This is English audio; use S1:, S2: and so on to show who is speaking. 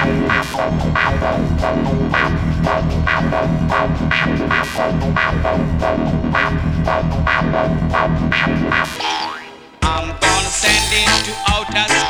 S1: I'm gonna send it to outer space.